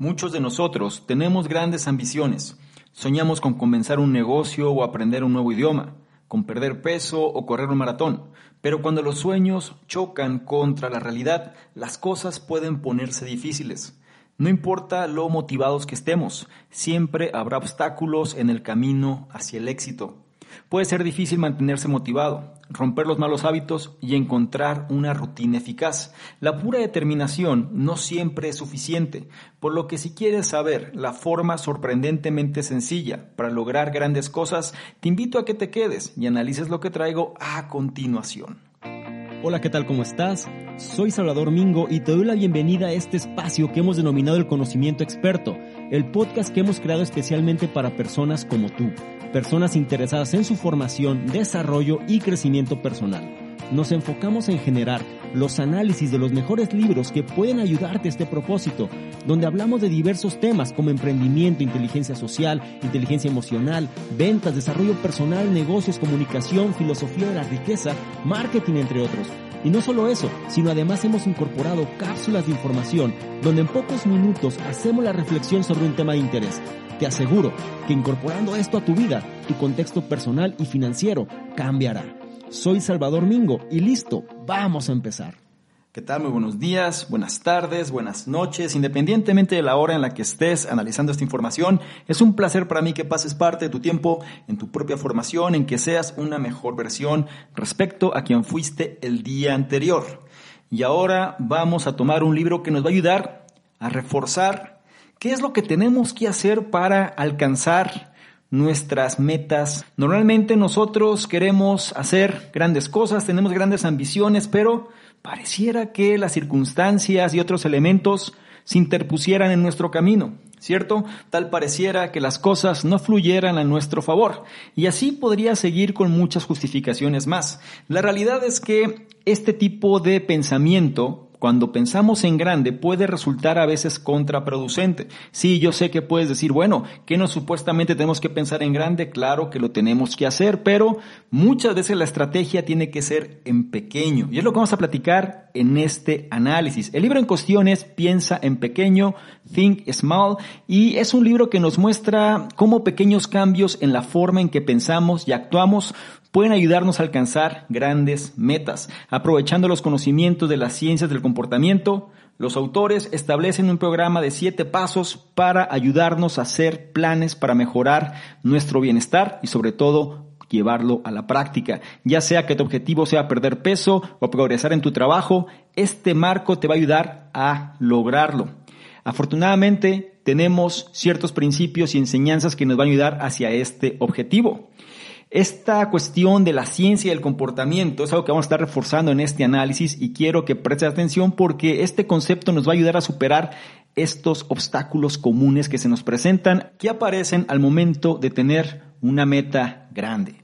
Muchos de nosotros tenemos grandes ambiciones. Soñamos con comenzar un negocio o aprender un nuevo idioma, con perder peso o correr un maratón. Pero cuando los sueños chocan contra la realidad, las cosas pueden ponerse difíciles. No importa lo motivados que estemos, siempre habrá obstáculos en el camino hacia el éxito. Puede ser difícil mantenerse motivado, romper los malos hábitos y encontrar una rutina eficaz. La pura determinación no siempre es suficiente, por lo que si quieres saber la forma sorprendentemente sencilla para lograr grandes cosas, te invito a que te quedes y analices lo que traigo a continuación. Hola, ¿qué tal? ¿Cómo estás? Soy Salvador Mingo y te doy la bienvenida a este espacio que hemos denominado el conocimiento experto, el podcast que hemos creado especialmente para personas como tú personas interesadas en su formación, desarrollo y crecimiento personal. Nos enfocamos en generar los análisis de los mejores libros que pueden ayudarte a este propósito, donde hablamos de diversos temas como emprendimiento, inteligencia social, inteligencia emocional, ventas, desarrollo personal, negocios, comunicación, filosofía de la riqueza, marketing, entre otros. Y no solo eso, sino además hemos incorporado cápsulas de información donde en pocos minutos hacemos la reflexión sobre un tema de interés. Te aseguro que incorporando esto a tu vida, tu contexto personal y financiero cambiará. Soy Salvador Mingo y listo, vamos a empezar. ¿Qué tal? Muy buenos días, buenas tardes, buenas noches, independientemente de la hora en la que estés analizando esta información. Es un placer para mí que pases parte de tu tiempo en tu propia formación, en que seas una mejor versión respecto a quien fuiste el día anterior. Y ahora vamos a tomar un libro que nos va a ayudar a reforzar qué es lo que tenemos que hacer para alcanzar nuestras metas. Normalmente nosotros queremos hacer grandes cosas, tenemos grandes ambiciones, pero pareciera que las circunstancias y otros elementos se interpusieran en nuestro camino, ¿cierto? Tal pareciera que las cosas no fluyeran a nuestro favor. Y así podría seguir con muchas justificaciones más. La realidad es que este tipo de pensamiento cuando pensamos en grande puede resultar a veces contraproducente. Sí, yo sé que puedes decir, bueno, que no supuestamente tenemos que pensar en grande, claro que lo tenemos que hacer, pero muchas veces la estrategia tiene que ser en pequeño. Y es lo que vamos a platicar en este análisis. El libro en cuestión es Piensa en pequeño, Think Small, y es un libro que nos muestra cómo pequeños cambios en la forma en que pensamos y actuamos pueden ayudarnos a alcanzar grandes metas. Aprovechando los conocimientos de las ciencias del comportamiento, los autores establecen un programa de siete pasos para ayudarnos a hacer planes para mejorar nuestro bienestar y sobre todo llevarlo a la práctica. Ya sea que tu objetivo sea perder peso o progresar en tu trabajo, este marco te va a ayudar a lograrlo. Afortunadamente, tenemos ciertos principios y enseñanzas que nos van a ayudar hacia este objetivo. Esta cuestión de la ciencia y el comportamiento es algo que vamos a estar reforzando en este análisis y quiero que prestes atención porque este concepto nos va a ayudar a superar estos obstáculos comunes que se nos presentan, que aparecen al momento de tener una meta grande.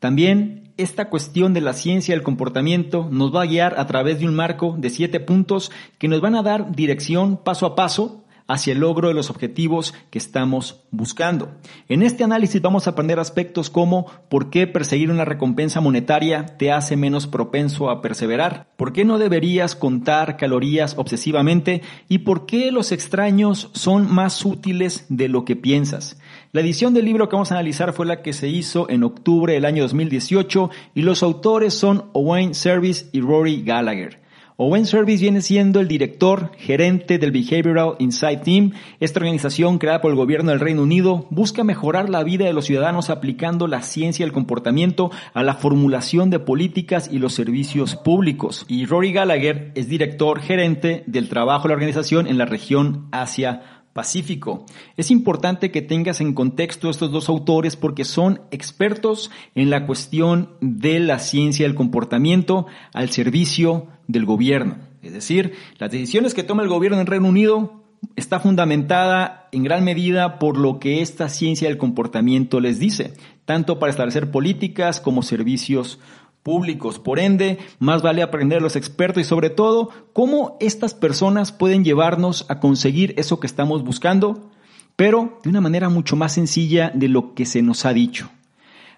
También esta cuestión de la ciencia y el comportamiento nos va a guiar a través de un marco de siete puntos que nos van a dar dirección paso a paso hacia el logro de los objetivos que estamos buscando. En este análisis vamos a aprender aspectos como por qué perseguir una recompensa monetaria te hace menos propenso a perseverar, por qué no deberías contar calorías obsesivamente y por qué los extraños son más útiles de lo que piensas. La edición del libro que vamos a analizar fue la que se hizo en octubre del año 2018 y los autores son Owain Service y Rory Gallagher. Owen Service viene siendo el director gerente del Behavioral Insight Team. Esta organización creada por el gobierno del Reino Unido busca mejorar la vida de los ciudadanos aplicando la ciencia y el comportamiento a la formulación de políticas y los servicios públicos. Y Rory Gallagher es director gerente del trabajo de la organización en la región Asia Pacífico. Es importante que tengas en contexto estos dos autores porque son expertos en la cuestión de la ciencia del comportamiento al servicio del gobierno. Es decir, las decisiones que toma el gobierno en Reino Unido está fundamentada en gran medida por lo que esta ciencia del comportamiento les dice, tanto para establecer políticas como servicios públicos. Por ende, más vale aprender a los expertos y sobre todo cómo estas personas pueden llevarnos a conseguir eso que estamos buscando, pero de una manera mucho más sencilla de lo que se nos ha dicho.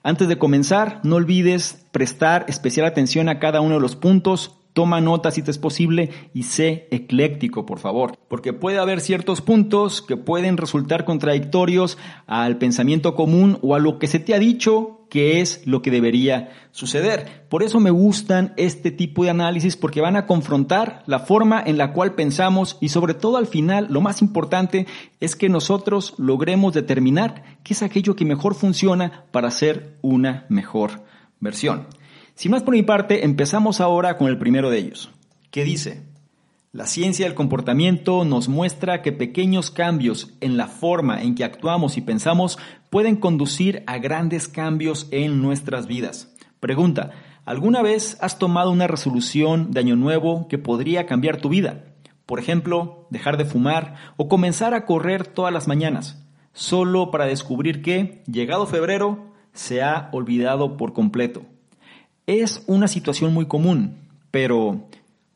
Antes de comenzar, no olvides prestar especial atención a cada uno de los puntos toma notas si te es posible y sé ecléctico, por favor, porque puede haber ciertos puntos que pueden resultar contradictorios al pensamiento común o a lo que se te ha dicho que es lo que debería suceder. Por eso me gustan este tipo de análisis porque van a confrontar la forma en la cual pensamos y sobre todo al final lo más importante es que nosotros logremos determinar qué es aquello que mejor funciona para ser una mejor versión. Sin más por mi parte, empezamos ahora con el primero de ellos, ¿Qué dice, la ciencia del comportamiento nos muestra que pequeños cambios en la forma en que actuamos y pensamos pueden conducir a grandes cambios en nuestras vidas. Pregunta, ¿alguna vez has tomado una resolución de año nuevo que podría cambiar tu vida? Por ejemplo, dejar de fumar o comenzar a correr todas las mañanas, solo para descubrir que, llegado febrero, se ha olvidado por completo. Es una situación muy común, pero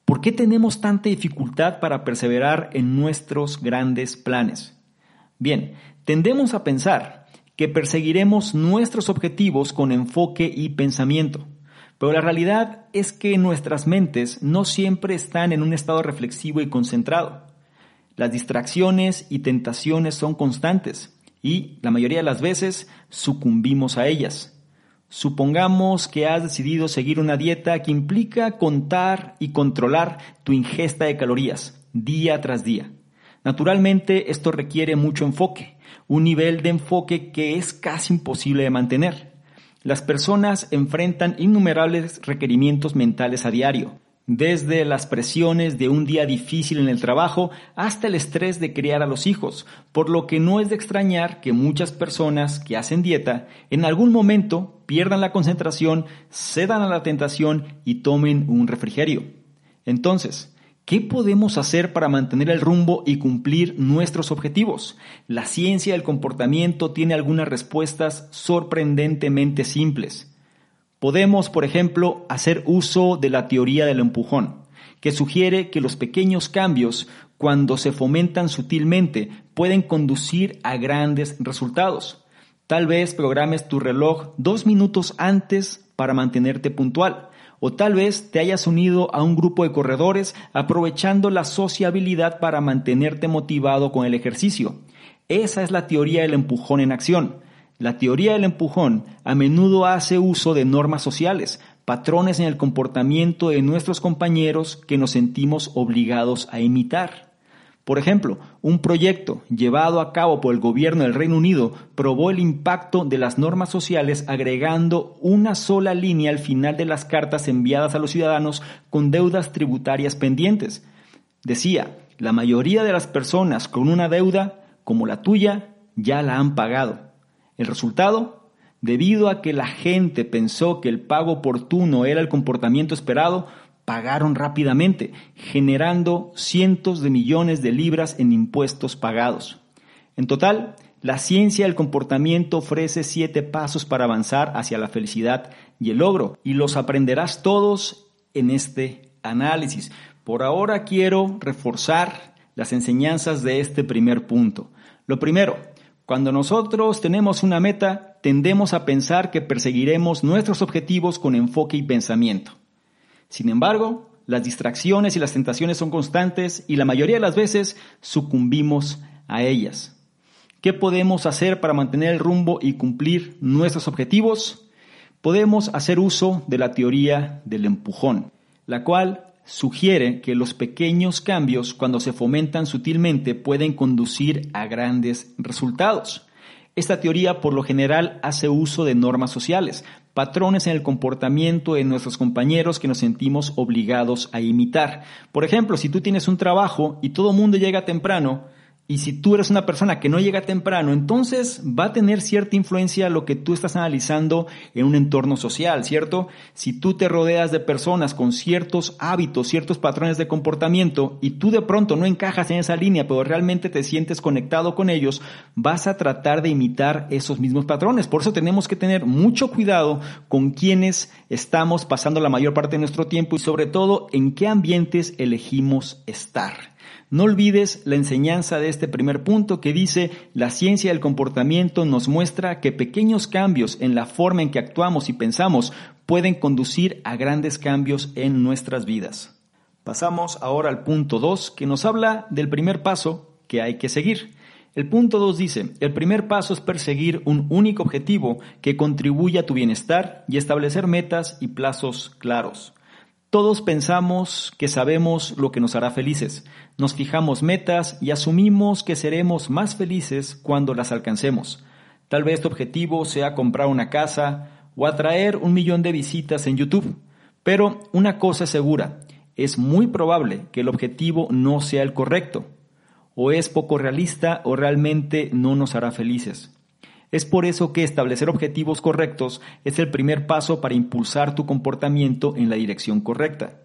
¿por qué tenemos tanta dificultad para perseverar en nuestros grandes planes? Bien, tendemos a pensar que perseguiremos nuestros objetivos con enfoque y pensamiento, pero la realidad es que nuestras mentes no siempre están en un estado reflexivo y concentrado. Las distracciones y tentaciones son constantes y, la mayoría de las veces, sucumbimos a ellas. Supongamos que has decidido seguir una dieta que implica contar y controlar tu ingesta de calorías día tras día. Naturalmente esto requiere mucho enfoque, un nivel de enfoque que es casi imposible de mantener. Las personas enfrentan innumerables requerimientos mentales a diario, desde las presiones de un día difícil en el trabajo hasta el estrés de criar a los hijos, por lo que no es de extrañar que muchas personas que hacen dieta en algún momento pierdan la concentración, cedan a la tentación y tomen un refrigerio. Entonces, ¿qué podemos hacer para mantener el rumbo y cumplir nuestros objetivos? La ciencia del comportamiento tiene algunas respuestas sorprendentemente simples. Podemos, por ejemplo, hacer uso de la teoría del empujón, que sugiere que los pequeños cambios, cuando se fomentan sutilmente, pueden conducir a grandes resultados. Tal vez programes tu reloj dos minutos antes para mantenerte puntual. O tal vez te hayas unido a un grupo de corredores aprovechando la sociabilidad para mantenerte motivado con el ejercicio. Esa es la teoría del empujón en acción. La teoría del empujón a menudo hace uso de normas sociales, patrones en el comportamiento de nuestros compañeros que nos sentimos obligados a imitar. Por ejemplo, un proyecto llevado a cabo por el gobierno del Reino Unido probó el impacto de las normas sociales agregando una sola línea al final de las cartas enviadas a los ciudadanos con deudas tributarias pendientes. Decía, la mayoría de las personas con una deuda como la tuya ya la han pagado. El resultado, debido a que la gente pensó que el pago oportuno era el comportamiento esperado, pagaron rápidamente, generando cientos de millones de libras en impuestos pagados. En total, la ciencia del comportamiento ofrece siete pasos para avanzar hacia la felicidad y el logro, y los aprenderás todos en este análisis. Por ahora quiero reforzar las enseñanzas de este primer punto. Lo primero, cuando nosotros tenemos una meta, tendemos a pensar que perseguiremos nuestros objetivos con enfoque y pensamiento. Sin embargo, las distracciones y las tentaciones son constantes y la mayoría de las veces sucumbimos a ellas. ¿Qué podemos hacer para mantener el rumbo y cumplir nuestros objetivos? Podemos hacer uso de la teoría del empujón, la cual sugiere que los pequeños cambios, cuando se fomentan sutilmente, pueden conducir a grandes resultados. Esta teoría por lo general hace uso de normas sociales, patrones en el comportamiento de nuestros compañeros que nos sentimos obligados a imitar. Por ejemplo, si tú tienes un trabajo y todo el mundo llega temprano, y si tú eres una persona que no llega temprano, entonces va a tener cierta influencia lo que tú estás analizando en un entorno social, ¿cierto? Si tú te rodeas de personas con ciertos hábitos, ciertos patrones de comportamiento y tú de pronto no encajas en esa línea, pero realmente te sientes conectado con ellos, vas a tratar de imitar esos mismos patrones. Por eso tenemos que tener mucho cuidado con quienes estamos pasando la mayor parte de nuestro tiempo y sobre todo en qué ambientes elegimos estar. No olvides la enseñanza de este primer punto que dice, la ciencia del comportamiento nos muestra que pequeños cambios en la forma en que actuamos y pensamos pueden conducir a grandes cambios en nuestras vidas. Pasamos ahora al punto 2 que nos habla del primer paso que hay que seguir. El punto 2 dice, el primer paso es perseguir un único objetivo que contribuya a tu bienestar y establecer metas y plazos claros. Todos pensamos que sabemos lo que nos hará felices. Nos fijamos metas y asumimos que seremos más felices cuando las alcancemos. Tal vez tu objetivo sea comprar una casa o atraer un millón de visitas en YouTube. Pero una cosa es segura, es muy probable que el objetivo no sea el correcto o es poco realista o realmente no nos hará felices. Es por eso que establecer objetivos correctos es el primer paso para impulsar tu comportamiento en la dirección correcta.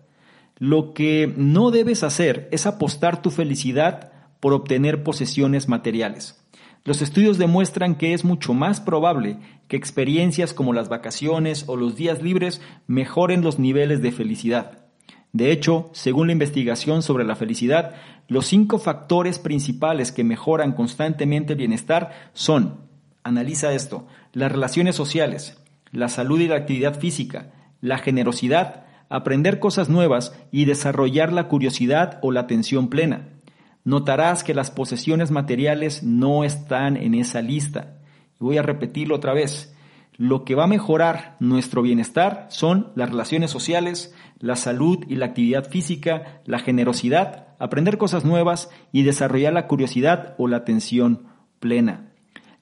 Lo que no debes hacer es apostar tu felicidad por obtener posesiones materiales. Los estudios demuestran que es mucho más probable que experiencias como las vacaciones o los días libres mejoren los niveles de felicidad. De hecho, según la investigación sobre la felicidad, los cinco factores principales que mejoran constantemente el bienestar son, analiza esto, las relaciones sociales, la salud y la actividad física, la generosidad, aprender cosas nuevas y desarrollar la curiosidad o la atención plena. Notarás que las posesiones materiales no están en esa lista. Voy a repetirlo otra vez. Lo que va a mejorar nuestro bienestar son las relaciones sociales, la salud y la actividad física, la generosidad, aprender cosas nuevas y desarrollar la curiosidad o la atención plena.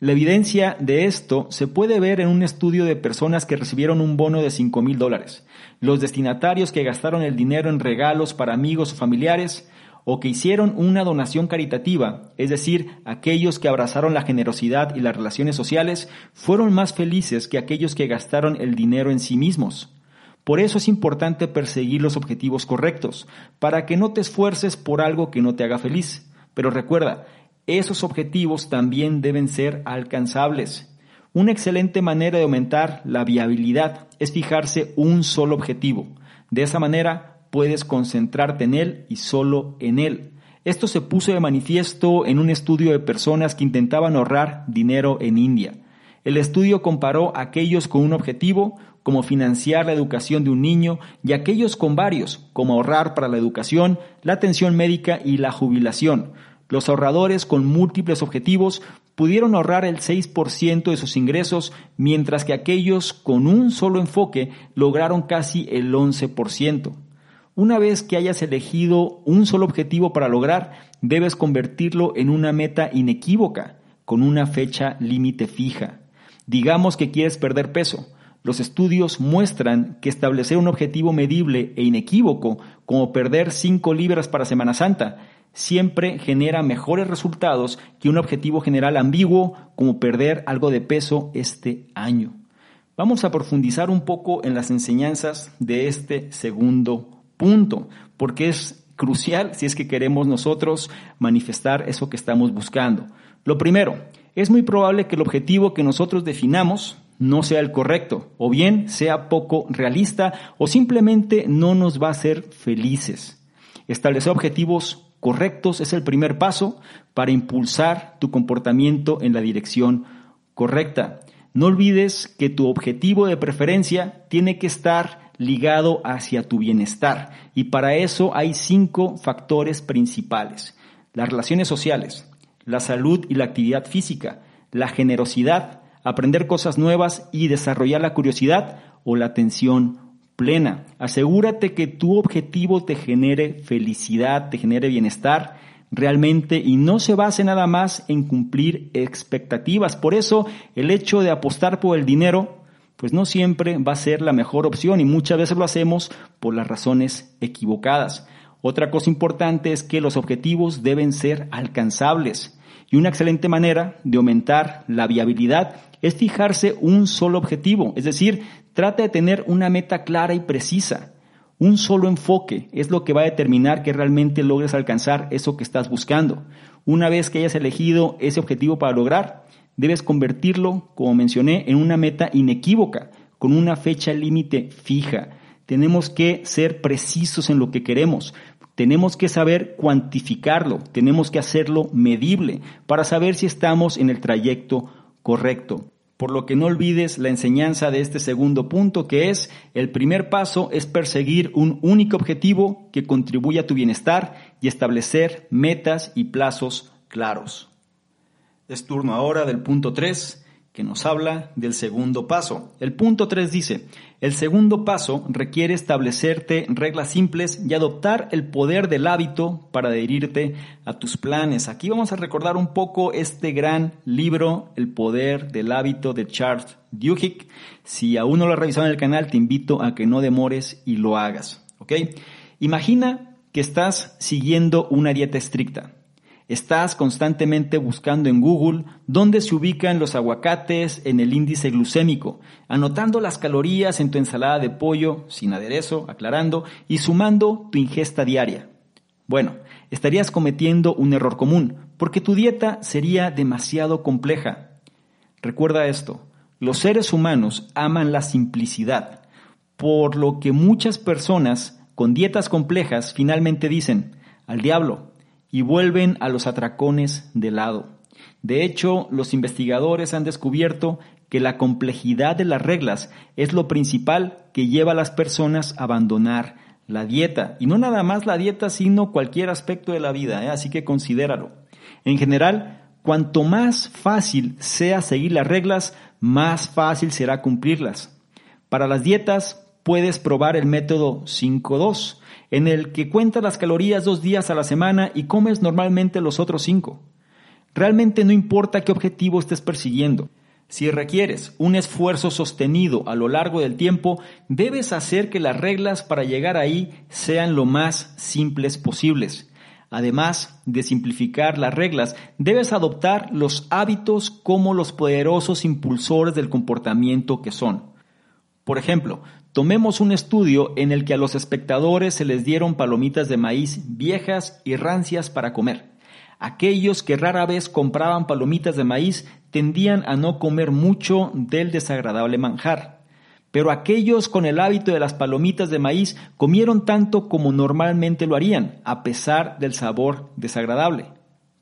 La evidencia de esto se puede ver en un estudio de personas que recibieron un bono de 5 mil dólares. Los destinatarios que gastaron el dinero en regalos para amigos o familiares o que hicieron una donación caritativa, es decir, aquellos que abrazaron la generosidad y las relaciones sociales, fueron más felices que aquellos que gastaron el dinero en sí mismos. Por eso es importante perseguir los objetivos correctos, para que no te esfuerces por algo que no te haga feliz. Pero recuerda, esos objetivos también deben ser alcanzables. Una excelente manera de aumentar la viabilidad es fijarse un solo objetivo. De esa manera puedes concentrarte en él y solo en él. Esto se puso de manifiesto en un estudio de personas que intentaban ahorrar dinero en India. El estudio comparó a aquellos con un objetivo, como financiar la educación de un niño, y aquellos con varios, como ahorrar para la educación, la atención médica y la jubilación. Los ahorradores con múltiples objetivos pudieron ahorrar el 6% de sus ingresos, mientras que aquellos con un solo enfoque lograron casi el 11%. Una vez que hayas elegido un solo objetivo para lograr, debes convertirlo en una meta inequívoca, con una fecha límite fija. Digamos que quieres perder peso. Los estudios muestran que establecer un objetivo medible e inequívoco, como perder 5 libras para Semana Santa, siempre genera mejores resultados que un objetivo general ambiguo, como perder algo de peso este año. Vamos a profundizar un poco en las enseñanzas de este segundo punto, porque es crucial si es que queremos nosotros manifestar eso que estamos buscando. Lo primero, es muy probable que el objetivo que nosotros definamos no sea el correcto, o bien sea poco realista, o simplemente no nos va a hacer felices. Establecer objetivos correctos es el primer paso para impulsar tu comportamiento en la dirección correcta. No olvides que tu objetivo de preferencia tiene que estar ligado hacia tu bienestar y para eso hay cinco factores principales. Las relaciones sociales, la salud y la actividad física, la generosidad, aprender cosas nuevas y desarrollar la curiosidad o la atención plena. Asegúrate que tu objetivo te genere felicidad, te genere bienestar realmente y no se base nada más en cumplir expectativas. Por eso el hecho de apostar por el dinero pues no siempre va a ser la mejor opción y muchas veces lo hacemos por las razones equivocadas. Otra cosa importante es que los objetivos deben ser alcanzables y una excelente manera de aumentar la viabilidad es fijarse un solo objetivo, es decir, trata de tener una meta clara y precisa. Un solo enfoque es lo que va a determinar que realmente logres alcanzar eso que estás buscando. Una vez que hayas elegido ese objetivo para lograr, debes convertirlo, como mencioné, en una meta inequívoca, con una fecha límite fija. Tenemos que ser precisos en lo que queremos. Tenemos que saber cuantificarlo, tenemos que hacerlo medible para saber si estamos en el trayecto correcto. Por lo que no olvides la enseñanza de este segundo punto, que es el primer paso es perseguir un único objetivo que contribuya a tu bienestar y establecer metas y plazos claros. Es turno ahora del punto 3, que nos habla del segundo paso. El punto 3 dice, el segundo paso requiere establecerte reglas simples y adoptar el poder del hábito para adherirte a tus planes. Aquí vamos a recordar un poco este gran libro, El poder del hábito de Charles Duhigg. Si aún no lo has revisado en el canal, te invito a que no demores y lo hagas. ¿Ok? Imagina que estás siguiendo una dieta estricta Estás constantemente buscando en Google dónde se ubican los aguacates en el índice glucémico, anotando las calorías en tu ensalada de pollo sin aderezo, aclarando, y sumando tu ingesta diaria. Bueno, estarías cometiendo un error común, porque tu dieta sería demasiado compleja. Recuerda esto, los seres humanos aman la simplicidad, por lo que muchas personas con dietas complejas finalmente dicen, al diablo, y vuelven a los atracones de lado. De hecho, los investigadores han descubierto que la complejidad de las reglas es lo principal que lleva a las personas a abandonar la dieta. Y no nada más la dieta, sino cualquier aspecto de la vida, ¿eh? así que considéralo. En general, cuanto más fácil sea seguir las reglas, más fácil será cumplirlas. Para las dietas puedes probar el método 5-2, en el que cuentas las calorías dos días a la semana y comes normalmente los otros cinco. Realmente no importa qué objetivo estés persiguiendo. Si requieres un esfuerzo sostenido a lo largo del tiempo, debes hacer que las reglas para llegar ahí sean lo más simples posibles. Además de simplificar las reglas, debes adoptar los hábitos como los poderosos impulsores del comportamiento que son. Por ejemplo, Tomemos un estudio en el que a los espectadores se les dieron palomitas de maíz viejas y rancias para comer. Aquellos que rara vez compraban palomitas de maíz tendían a no comer mucho del desagradable manjar. Pero aquellos con el hábito de las palomitas de maíz comieron tanto como normalmente lo harían, a pesar del sabor desagradable.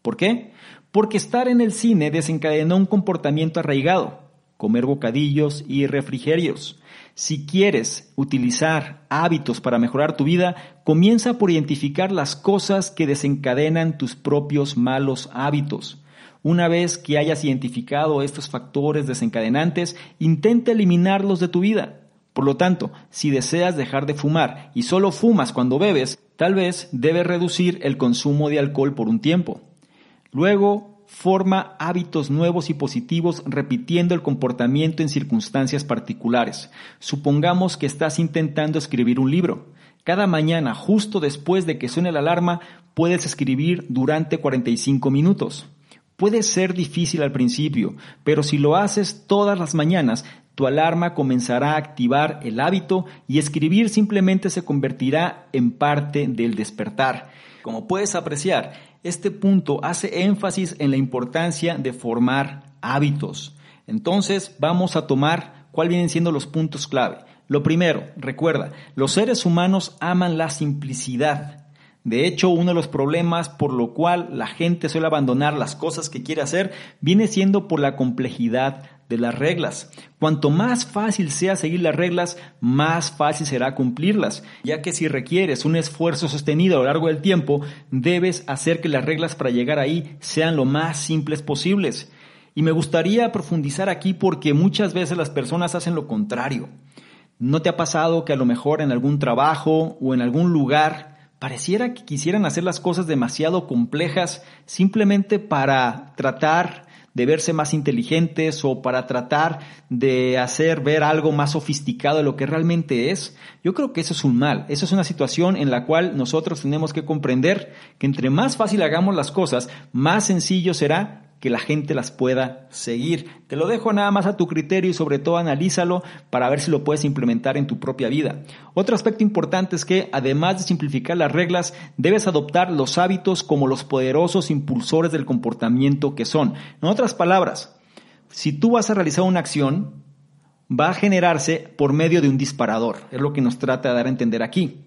¿Por qué? Porque estar en el cine desencadenó un comportamiento arraigado, comer bocadillos y refrigerios. Si quieres utilizar hábitos para mejorar tu vida, comienza por identificar las cosas que desencadenan tus propios malos hábitos. Una vez que hayas identificado estos factores desencadenantes, intenta eliminarlos de tu vida. Por lo tanto, si deseas dejar de fumar y solo fumas cuando bebes, tal vez debes reducir el consumo de alcohol por un tiempo. Luego, forma hábitos nuevos y positivos repitiendo el comportamiento en circunstancias particulares. Supongamos que estás intentando escribir un libro. Cada mañana, justo después de que suene la alarma, puedes escribir durante 45 minutos. Puede ser difícil al principio, pero si lo haces todas las mañanas, tu alarma comenzará a activar el hábito y escribir simplemente se convertirá en parte del despertar. Como puedes apreciar, este punto hace énfasis en la importancia de formar hábitos. Entonces vamos a tomar cuáles vienen siendo los puntos clave. Lo primero, recuerda, los seres humanos aman la simplicidad. De hecho, uno de los problemas por lo cual la gente suele abandonar las cosas que quiere hacer viene siendo por la complejidad de las reglas. Cuanto más fácil sea seguir las reglas, más fácil será cumplirlas, ya que si requieres un esfuerzo sostenido a lo largo del tiempo, debes hacer que las reglas para llegar ahí sean lo más simples posibles. Y me gustaría profundizar aquí porque muchas veces las personas hacen lo contrario. ¿No te ha pasado que a lo mejor en algún trabajo o en algún lugar pareciera que quisieran hacer las cosas demasiado complejas simplemente para tratar de verse más inteligentes o para tratar de hacer ver algo más sofisticado de lo que realmente es, yo creo que eso es un mal. Eso es una situación en la cual nosotros tenemos que comprender que entre más fácil hagamos las cosas, más sencillo será que la gente las pueda seguir. Te lo dejo nada más a tu criterio y sobre todo analízalo para ver si lo puedes implementar en tu propia vida. Otro aspecto importante es que además de simplificar las reglas, debes adoptar los hábitos como los poderosos impulsores del comportamiento que son. En otras palabras, si tú vas a realizar una acción, va a generarse por medio de un disparador. Es lo que nos trata de dar a entender aquí.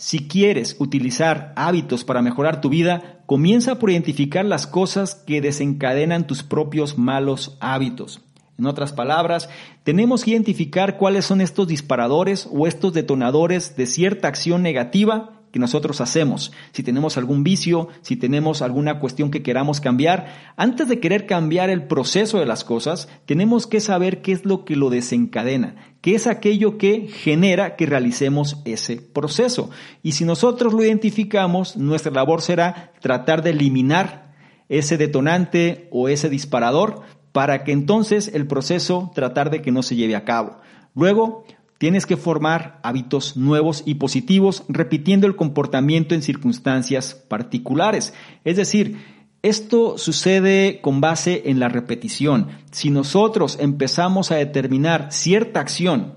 Si quieres utilizar hábitos para mejorar tu vida, comienza por identificar las cosas que desencadenan tus propios malos hábitos. En otras palabras, tenemos que identificar cuáles son estos disparadores o estos detonadores de cierta acción negativa que nosotros hacemos, si tenemos algún vicio, si tenemos alguna cuestión que queramos cambiar, antes de querer cambiar el proceso de las cosas, tenemos que saber qué es lo que lo desencadena, qué es aquello que genera que realicemos ese proceso. Y si nosotros lo identificamos, nuestra labor será tratar de eliminar ese detonante o ese disparador para que entonces el proceso tratar de que no se lleve a cabo. Luego, Tienes que formar hábitos nuevos y positivos repitiendo el comportamiento en circunstancias particulares. Es decir, esto sucede con base en la repetición. Si nosotros empezamos a determinar cierta acción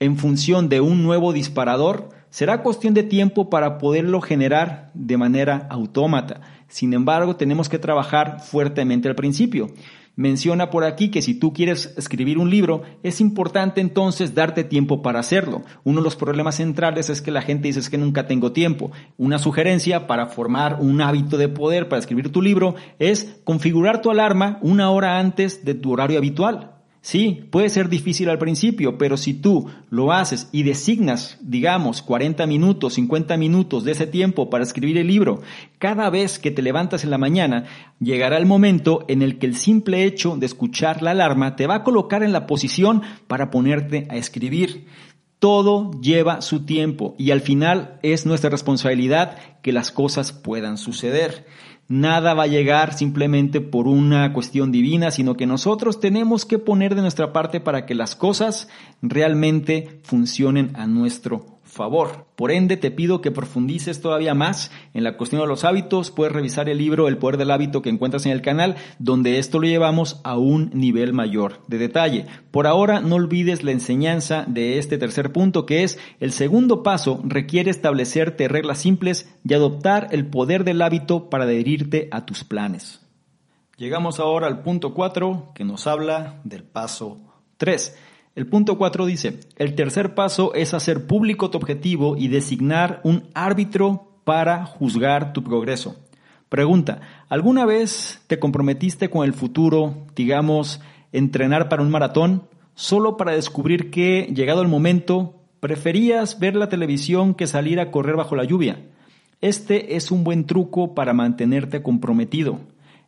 en función de un nuevo disparador, será cuestión de tiempo para poderlo generar de manera autómata. Sin embargo, tenemos que trabajar fuertemente al principio. Menciona por aquí que si tú quieres escribir un libro, es importante entonces darte tiempo para hacerlo. Uno de los problemas centrales es que la gente dice que nunca tengo tiempo. Una sugerencia para formar un hábito de poder para escribir tu libro es configurar tu alarma una hora antes de tu horario habitual. Sí, puede ser difícil al principio, pero si tú lo haces y designas, digamos, 40 minutos, 50 minutos de ese tiempo para escribir el libro, cada vez que te levantas en la mañana, llegará el momento en el que el simple hecho de escuchar la alarma te va a colocar en la posición para ponerte a escribir. Todo lleva su tiempo y al final es nuestra responsabilidad que las cosas puedan suceder. Nada va a llegar simplemente por una cuestión divina, sino que nosotros tenemos que poner de nuestra parte para que las cosas realmente funcionen a nuestro favor. Por ende, te pido que profundices todavía más en la cuestión de los hábitos. Puedes revisar el libro El poder del hábito que encuentras en el canal, donde esto lo llevamos a un nivel mayor de detalle. Por ahora, no olvides la enseñanza de este tercer punto, que es el segundo paso requiere establecerte reglas simples y adoptar el poder del hábito para adherirte a tus planes. Llegamos ahora al punto 4, que nos habla del paso 3 el punto 4 dice, el tercer paso es hacer público tu objetivo y designar un árbitro para juzgar tu progreso. Pregunta, ¿alguna vez te comprometiste con el futuro, digamos, entrenar para un maratón, solo para descubrir que, llegado el momento, preferías ver la televisión que salir a correr bajo la lluvia? Este es un buen truco para mantenerte comprometido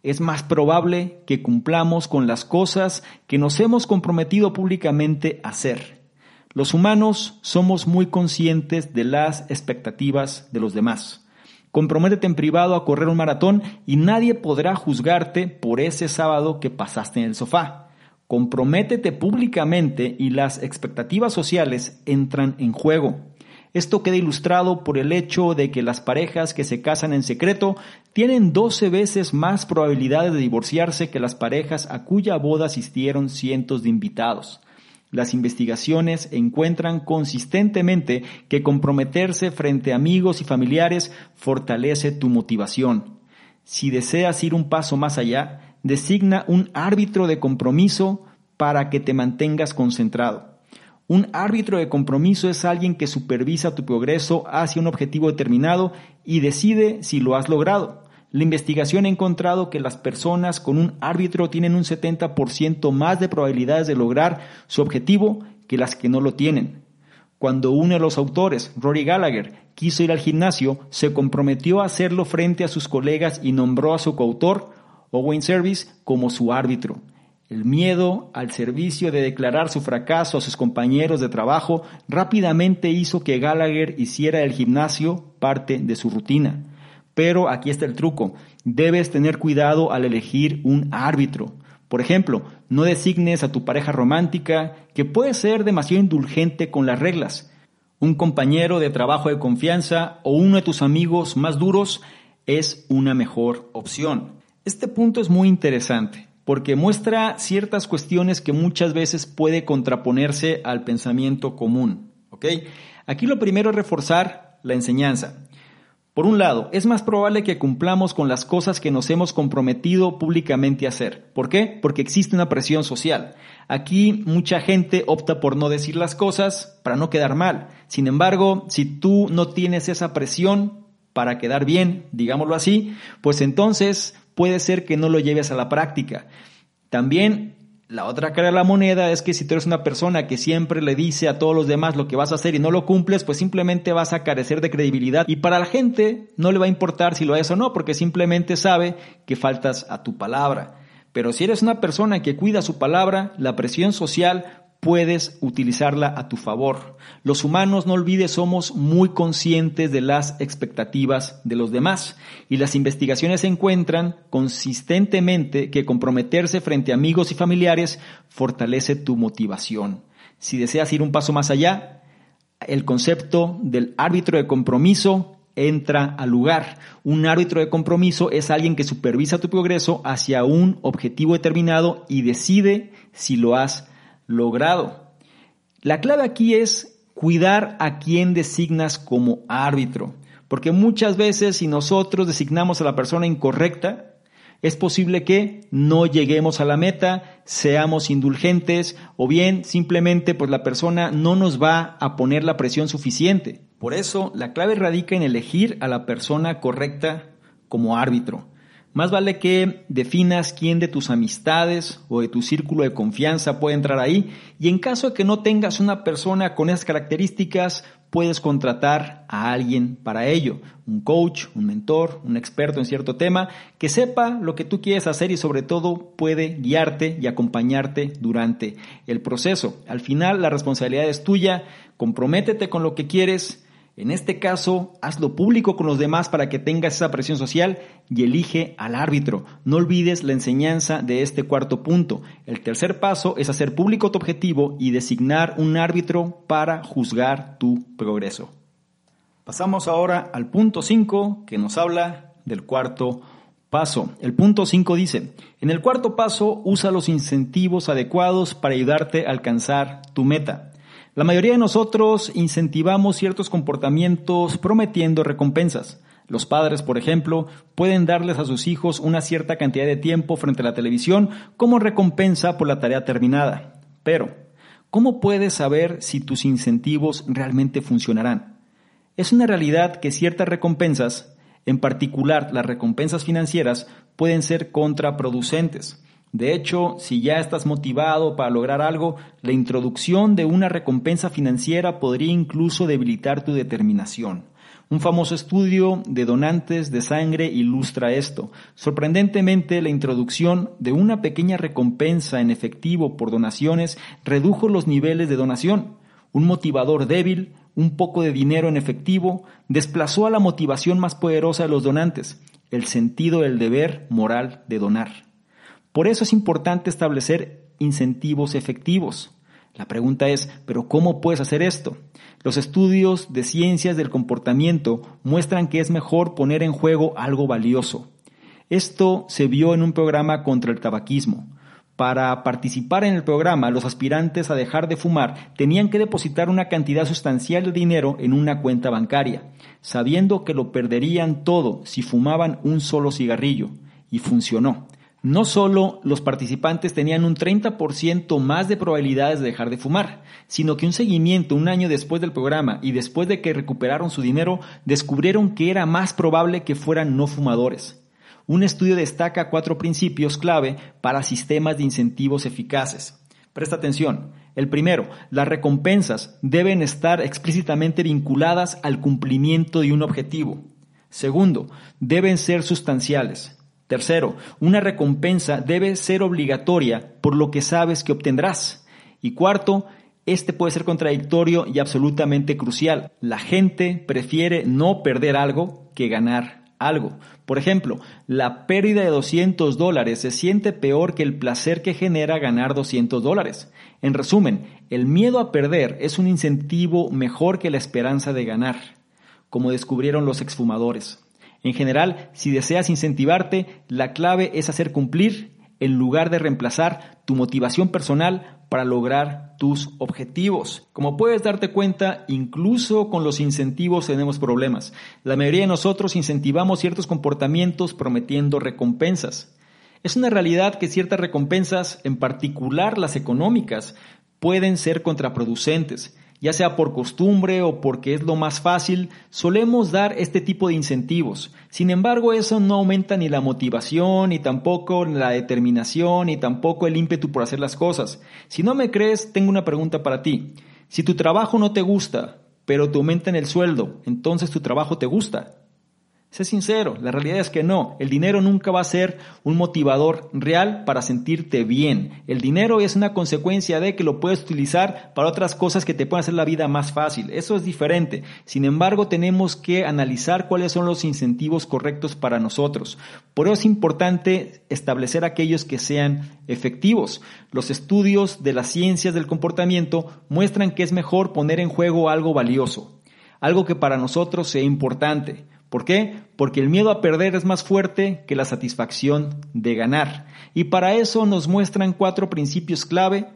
es más probable que cumplamos con las cosas que nos hemos comprometido públicamente a hacer. Los humanos somos muy conscientes de las expectativas de los demás. Comprométete en privado a correr un maratón y nadie podrá juzgarte por ese sábado que pasaste en el sofá. Comprométete públicamente y las expectativas sociales entran en juego. Esto queda ilustrado por el hecho de que las parejas que se casan en secreto tienen 12 veces más probabilidades de divorciarse que las parejas a cuya boda asistieron cientos de invitados. Las investigaciones encuentran consistentemente que comprometerse frente a amigos y familiares fortalece tu motivación. Si deseas ir un paso más allá, designa un árbitro de compromiso para que te mantengas concentrado. Un árbitro de compromiso es alguien que supervisa tu progreso hacia un objetivo determinado y decide si lo has logrado. La investigación ha encontrado que las personas con un árbitro tienen un 70% más de probabilidades de lograr su objetivo que las que no lo tienen. Cuando uno de los autores, Rory Gallagher, quiso ir al gimnasio, se comprometió a hacerlo frente a sus colegas y nombró a su coautor, Owen Service, como su árbitro. El miedo al servicio de declarar su fracaso a sus compañeros de trabajo rápidamente hizo que Gallagher hiciera el gimnasio parte de su rutina. Pero aquí está el truco. Debes tener cuidado al elegir un árbitro. Por ejemplo, no designes a tu pareja romántica que puede ser demasiado indulgente con las reglas. Un compañero de trabajo de confianza o uno de tus amigos más duros es una mejor opción. Este punto es muy interesante porque muestra ciertas cuestiones que muchas veces puede contraponerse al pensamiento común. ¿ok? Aquí lo primero es reforzar la enseñanza. Por un lado, es más probable que cumplamos con las cosas que nos hemos comprometido públicamente a hacer. ¿Por qué? Porque existe una presión social. Aquí mucha gente opta por no decir las cosas para no quedar mal. Sin embargo, si tú no tienes esa presión para quedar bien, digámoslo así, pues entonces puede ser que no lo lleves a la práctica. También La otra cara de la moneda es que si tú eres una persona que siempre le dice a todos los demás lo que vas a hacer y no lo cumples, pues simplemente vas a carecer de credibilidad y para la gente no le va a importar si lo haces o no, porque simplemente sabe que faltas a tu palabra. Pero si eres una persona que cuida su palabra, la presión social puedes utilizarla a tu favor. Los humanos, no olvides, somos muy conscientes de las expectativas de los demás y las investigaciones encuentran consistentemente que comprometerse frente a amigos y familiares fortalece tu motivación. Si deseas ir un paso más allá, el concepto del árbitro de compromiso entra al lugar. Un árbitro de compromiso es alguien que supervisa tu progreso hacia un objetivo determinado y decide si lo has logrado. La clave aquí es cuidar a quien designas como árbitro, porque muchas veces si nosotros designamos a la persona incorrecta, es posible que no lleguemos a la meta, seamos indulgentes o bien simplemente pues la persona no nos va a poner la presión suficiente. Por eso la clave radica en elegir a la persona correcta como árbitro. Más vale que definas quién de tus amistades o de tu círculo de confianza puede entrar ahí y en caso de que no tengas una persona con esas características, puedes contratar a alguien para ello, un coach, un mentor, un experto en cierto tema, que sepa lo que tú quieres hacer y sobre todo puede guiarte y acompañarte durante el proceso. Al final la responsabilidad es tuya, comprométete con lo que quieres, en este caso, hazlo público con los demás para que tengas esa presión social y elige al árbitro. No olvides la enseñanza de este cuarto punto. El tercer paso es hacer público tu objetivo y designar un árbitro para juzgar tu progreso. Pasamos ahora al punto 5 que nos habla del cuarto paso. El punto 5 dice, en el cuarto paso usa los incentivos adecuados para ayudarte a alcanzar tu meta. La mayoría de nosotros incentivamos ciertos comportamientos prometiendo recompensas. Los padres, por ejemplo, pueden darles a sus hijos una cierta cantidad de tiempo frente a la televisión como recompensa por la tarea terminada. Pero, ¿cómo puedes saber si tus incentivos realmente funcionarán? Es una realidad que ciertas recompensas, en particular las recompensas financieras, pueden ser contraproducentes. De hecho, si ya estás motivado para lograr algo, la introducción de una recompensa financiera podría incluso debilitar tu determinación. Un famoso estudio de donantes de sangre ilustra esto. Sorprendentemente, la introducción de una pequeña recompensa en efectivo por donaciones redujo los niveles de donación. Un motivador débil, un poco de dinero en efectivo, desplazó a la motivación más poderosa de los donantes, el sentido del deber moral de donar. Por eso es importante establecer incentivos efectivos. La pregunta es, ¿pero cómo puedes hacer esto? Los estudios de ciencias del comportamiento muestran que es mejor poner en juego algo valioso. Esto se vio en un programa contra el tabaquismo. Para participar en el programa, los aspirantes a dejar de fumar tenían que depositar una cantidad sustancial de dinero en una cuenta bancaria, sabiendo que lo perderían todo si fumaban un solo cigarrillo. Y funcionó. No solo los participantes tenían un 30% más de probabilidades de dejar de fumar, sino que un seguimiento un año después del programa y después de que recuperaron su dinero, descubrieron que era más probable que fueran no fumadores. Un estudio destaca cuatro principios clave para sistemas de incentivos eficaces. Presta atención. El primero, las recompensas deben estar explícitamente vinculadas al cumplimiento de un objetivo. Segundo, deben ser sustanciales. Tercero, una recompensa debe ser obligatoria por lo que sabes que obtendrás. Y cuarto, este puede ser contradictorio y absolutamente crucial. La gente prefiere no perder algo que ganar algo. Por ejemplo, la pérdida de 200 dólares se siente peor que el placer que genera ganar 200 dólares. En resumen, el miedo a perder es un incentivo mejor que la esperanza de ganar, como descubrieron los exfumadores. En general, si deseas incentivarte, la clave es hacer cumplir en lugar de reemplazar tu motivación personal para lograr tus objetivos. Como puedes darte cuenta, incluso con los incentivos tenemos problemas. La mayoría de nosotros incentivamos ciertos comportamientos prometiendo recompensas. Es una realidad que ciertas recompensas, en particular las económicas, pueden ser contraproducentes ya sea por costumbre o porque es lo más fácil, solemos dar este tipo de incentivos. Sin embargo, eso no aumenta ni la motivación, ni tampoco la determinación, ni tampoco el ímpetu por hacer las cosas. Si no me crees, tengo una pregunta para ti. Si tu trabajo no te gusta, pero te aumentan el sueldo, entonces tu trabajo te gusta. Sé sincero, la realidad es que no. El dinero nunca va a ser un motivador real para sentirte bien. El dinero es una consecuencia de que lo puedes utilizar para otras cosas que te pueden hacer la vida más fácil. Eso es diferente. Sin embargo, tenemos que analizar cuáles son los incentivos correctos para nosotros. Por eso es importante establecer aquellos que sean efectivos. Los estudios de las ciencias del comportamiento muestran que es mejor poner en juego algo valioso, algo que para nosotros sea importante. ¿Por qué? Porque el miedo a perder es más fuerte que la satisfacción de ganar. Y para eso nos muestran cuatro principios clave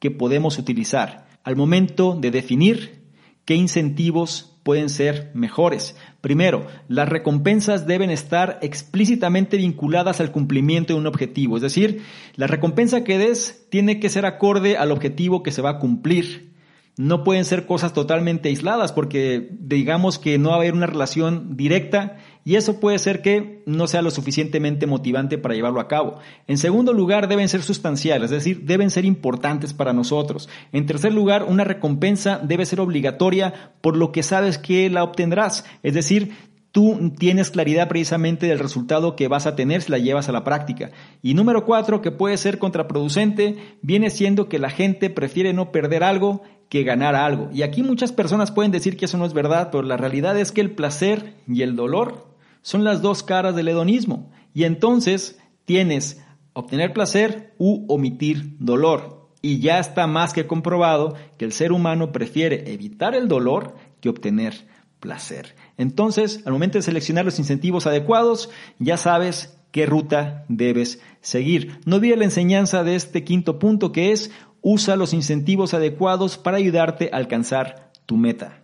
que podemos utilizar al momento de definir qué incentivos pueden ser mejores. Primero, las recompensas deben estar explícitamente vinculadas al cumplimiento de un objetivo, es decir, la recompensa que des tiene que ser acorde al objetivo que se va a cumplir no pueden ser cosas totalmente aisladas porque digamos que no va a haber una relación directa y eso puede ser que no sea lo suficientemente motivante para llevarlo a cabo. En segundo lugar, deben ser sustanciales, es decir, deben ser importantes para nosotros. En tercer lugar, una recompensa debe ser obligatoria por lo que sabes que la obtendrás, es decir, tú tienes claridad precisamente del resultado que vas a tener si la llevas a la práctica. Y número cuatro, que puede ser contraproducente, viene siendo que la gente prefiere no perder algo que ganar algo. Y aquí muchas personas pueden decir que eso no es verdad, pero la realidad es que el placer y el dolor son las dos caras del hedonismo. Y entonces tienes obtener placer u omitir dolor. Y ya está más que comprobado que el ser humano prefiere evitar el dolor que obtener placer. Entonces, al momento de seleccionar los incentivos adecuados, ya sabes qué ruta debes seguir. No olvides la enseñanza de este quinto punto que es Usa los incentivos adecuados para ayudarte a alcanzar tu meta.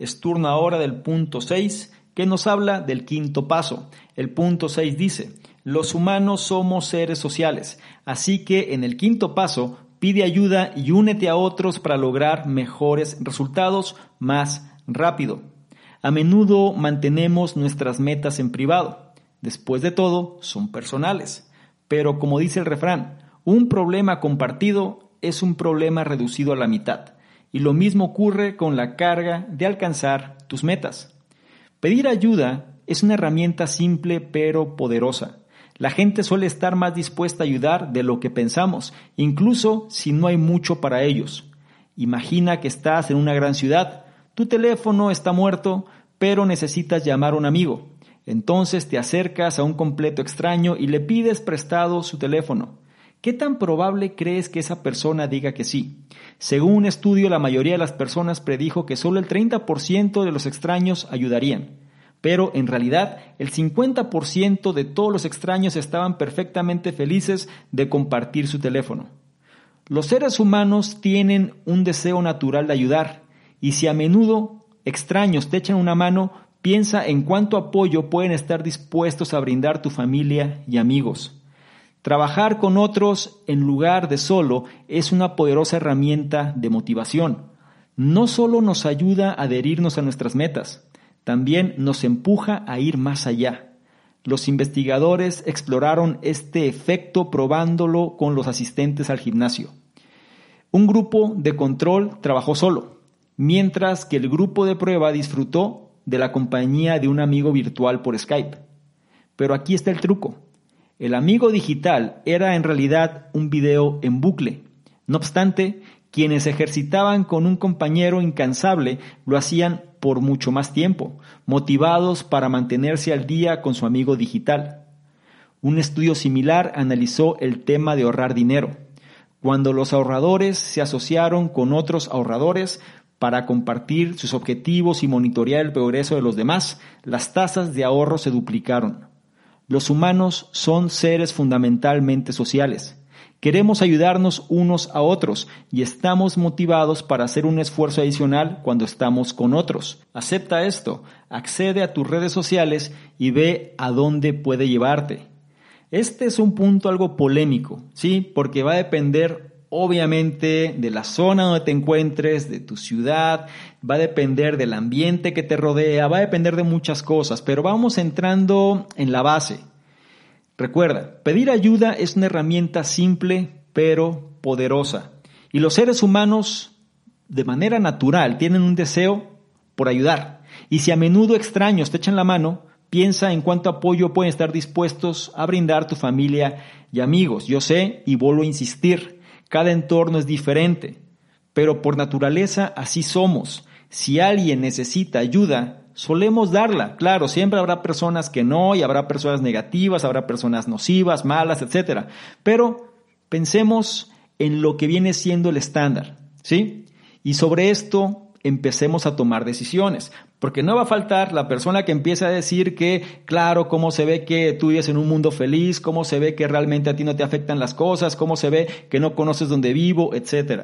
Es turno ahora del punto 6 que nos habla del quinto paso. El punto 6 dice, los humanos somos seres sociales, así que en el quinto paso pide ayuda y únete a otros para lograr mejores resultados más rápido. A menudo mantenemos nuestras metas en privado. Después de todo, son personales. Pero como dice el refrán, un problema compartido es un problema reducido a la mitad, y lo mismo ocurre con la carga de alcanzar tus metas. Pedir ayuda es una herramienta simple pero poderosa. La gente suele estar más dispuesta a ayudar de lo que pensamos, incluso si no hay mucho para ellos. Imagina que estás en una gran ciudad, tu teléfono está muerto, pero necesitas llamar a un amigo. Entonces te acercas a un completo extraño y le pides prestado su teléfono. ¿Qué tan probable crees que esa persona diga que sí? Según un estudio, la mayoría de las personas predijo que solo el 30% de los extraños ayudarían. Pero en realidad, el 50% de todos los extraños estaban perfectamente felices de compartir su teléfono. Los seres humanos tienen un deseo natural de ayudar, y si a menudo extraños te echan una mano, piensa en cuánto apoyo pueden estar dispuestos a brindar tu familia y amigos. Trabajar con otros en lugar de solo es una poderosa herramienta de motivación. No solo nos ayuda a adherirnos a nuestras metas, también nos empuja a ir más allá. Los investigadores exploraron este efecto probándolo con los asistentes al gimnasio. Un grupo de control trabajó solo, mientras que el grupo de prueba disfrutó de la compañía de un amigo virtual por Skype. Pero aquí está el truco. El amigo digital era en realidad un video en bucle. No obstante, quienes ejercitaban con un compañero incansable lo hacían por mucho más tiempo, motivados para mantenerse al día con su amigo digital. Un estudio similar analizó el tema de ahorrar dinero. Cuando los ahorradores se asociaron con otros ahorradores para compartir sus objetivos y monitorear el progreso de los demás, las tasas de ahorro se duplicaron. Los humanos son seres fundamentalmente sociales. Queremos ayudarnos unos a otros y estamos motivados para hacer un esfuerzo adicional cuando estamos con otros. Acepta esto, accede a tus redes sociales y ve a dónde puede llevarte. Este es un punto algo polémico, ¿sí? Porque va a depender obviamente de la zona donde te encuentres, de tu ciudad, va a depender del ambiente que te rodea, va a depender de muchas cosas, pero vamos entrando en la base. Recuerda, pedir ayuda es una herramienta simple pero poderosa. Y los seres humanos, de manera natural, tienen un deseo por ayudar. Y si a menudo extraños te echan la mano, piensa en cuánto apoyo pueden estar dispuestos a brindar tu familia y amigos. Yo sé, y vuelvo a insistir, cada entorno es diferente, pero por naturaleza así somos. Si alguien necesita ayuda, solemos darla. Claro, siempre habrá personas que no y habrá personas negativas, habrá personas nocivas, malas, etc. Pero pensemos en lo que viene siendo el estándar, ¿sí? Y sobre esto empecemos a tomar decisiones. Porque no va a faltar la persona que empieza a decir que, claro, cómo se ve que tú vives en un mundo feliz, cómo se ve que realmente a ti no te afectan las cosas, cómo se ve que no conoces dónde vivo, etc.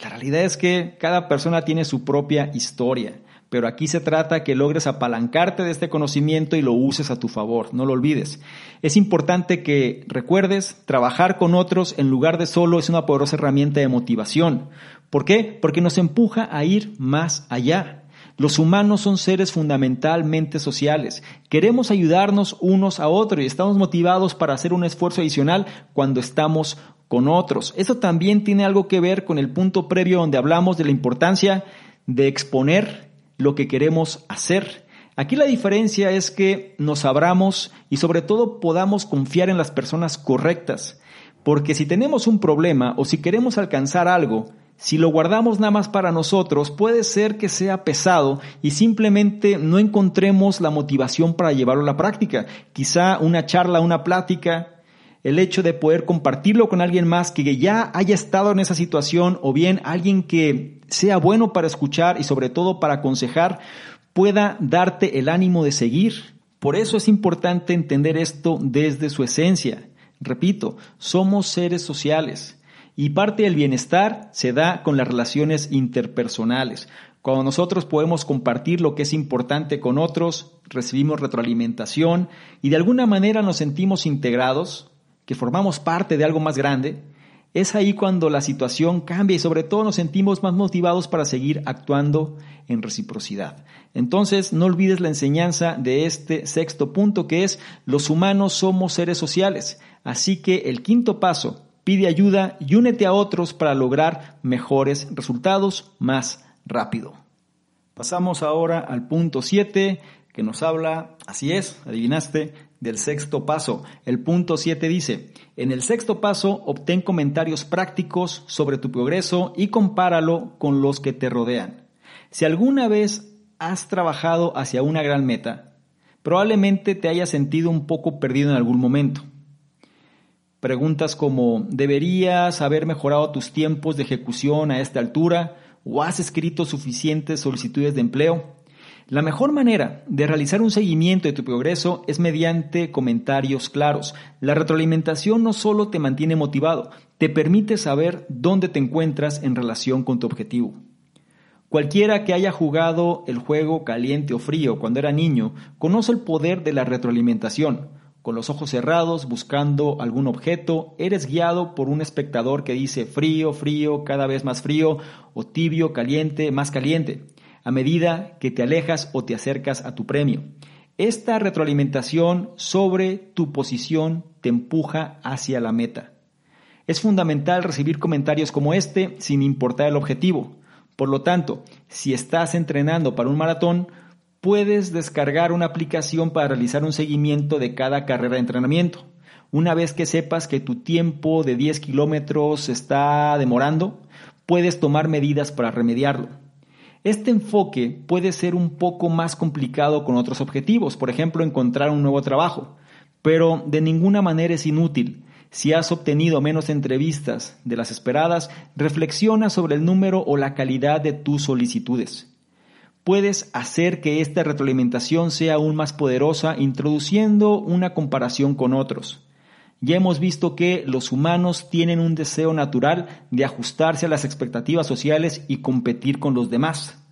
La realidad es que cada persona tiene su propia historia. Pero aquí se trata que logres apalancarte de este conocimiento y lo uses a tu favor, no lo olvides. Es importante que recuerdes, trabajar con otros en lugar de solo es una poderosa herramienta de motivación. ¿Por qué? Porque nos empuja a ir más allá. Los humanos son seres fundamentalmente sociales. Queremos ayudarnos unos a otros y estamos motivados para hacer un esfuerzo adicional cuando estamos con otros. Eso también tiene algo que ver con el punto previo donde hablamos de la importancia de exponer lo que queremos hacer. Aquí la diferencia es que nos abramos y sobre todo podamos confiar en las personas correctas. Porque si tenemos un problema o si queremos alcanzar algo, si lo guardamos nada más para nosotros, puede ser que sea pesado y simplemente no encontremos la motivación para llevarlo a la práctica. Quizá una charla, una plática, el hecho de poder compartirlo con alguien más que ya haya estado en esa situación o bien alguien que sea bueno para escuchar y sobre todo para aconsejar, pueda darte el ánimo de seguir. Por eso es importante entender esto desde su esencia. Repito, somos seres sociales. Y parte del bienestar se da con las relaciones interpersonales. Cuando nosotros podemos compartir lo que es importante con otros, recibimos retroalimentación y de alguna manera nos sentimos integrados, que formamos parte de algo más grande, es ahí cuando la situación cambia y sobre todo nos sentimos más motivados para seguir actuando en reciprocidad. Entonces, no olvides la enseñanza de este sexto punto que es los humanos somos seres sociales. Así que el quinto paso pide ayuda y únete a otros para lograr mejores resultados más rápido. Pasamos ahora al punto 7 que nos habla, así es, adivinaste, del sexto paso. El punto 7 dice, en el sexto paso obtén comentarios prácticos sobre tu progreso y compáralo con los que te rodean. Si alguna vez has trabajado hacia una gran meta, probablemente te hayas sentido un poco perdido en algún momento. Preguntas como, ¿deberías haber mejorado tus tiempos de ejecución a esta altura? ¿O has escrito suficientes solicitudes de empleo? La mejor manera de realizar un seguimiento de tu progreso es mediante comentarios claros. La retroalimentación no solo te mantiene motivado, te permite saber dónde te encuentras en relación con tu objetivo. Cualquiera que haya jugado el juego caliente o frío cuando era niño conoce el poder de la retroalimentación con los ojos cerrados, buscando algún objeto, eres guiado por un espectador que dice frío, frío, cada vez más frío, o tibio, caliente, más caliente, a medida que te alejas o te acercas a tu premio. Esta retroalimentación sobre tu posición te empuja hacia la meta. Es fundamental recibir comentarios como este sin importar el objetivo. Por lo tanto, si estás entrenando para un maratón, puedes descargar una aplicación para realizar un seguimiento de cada carrera de entrenamiento. Una vez que sepas que tu tiempo de 10 kilómetros está demorando, puedes tomar medidas para remediarlo. Este enfoque puede ser un poco más complicado con otros objetivos, por ejemplo, encontrar un nuevo trabajo, pero de ninguna manera es inútil. Si has obtenido menos entrevistas de las esperadas, reflexiona sobre el número o la calidad de tus solicitudes puedes hacer que esta retroalimentación sea aún más poderosa introduciendo una comparación con otros. Ya hemos visto que los humanos tienen un deseo natural de ajustarse a las expectativas sociales y competir con los demás.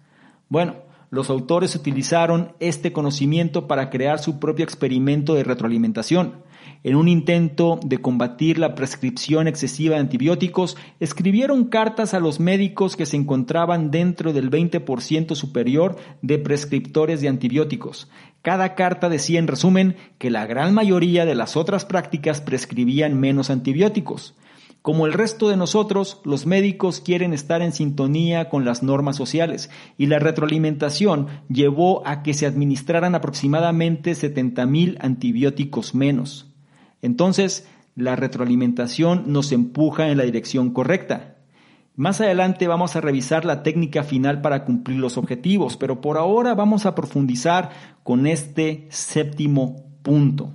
Bueno, los autores utilizaron este conocimiento para crear su propio experimento de retroalimentación. En un intento de combatir la prescripción excesiva de antibióticos, escribieron cartas a los médicos que se encontraban dentro del 20% superior de prescriptores de antibióticos. Cada carta decía en resumen que la gran mayoría de las otras prácticas prescribían menos antibióticos. Como el resto de nosotros, los médicos quieren estar en sintonía con las normas sociales y la retroalimentación llevó a que se administraran aproximadamente 70.000 antibióticos menos. Entonces, la retroalimentación nos empuja en la dirección correcta. Más adelante vamos a revisar la técnica final para cumplir los objetivos, pero por ahora vamos a profundizar con este séptimo punto.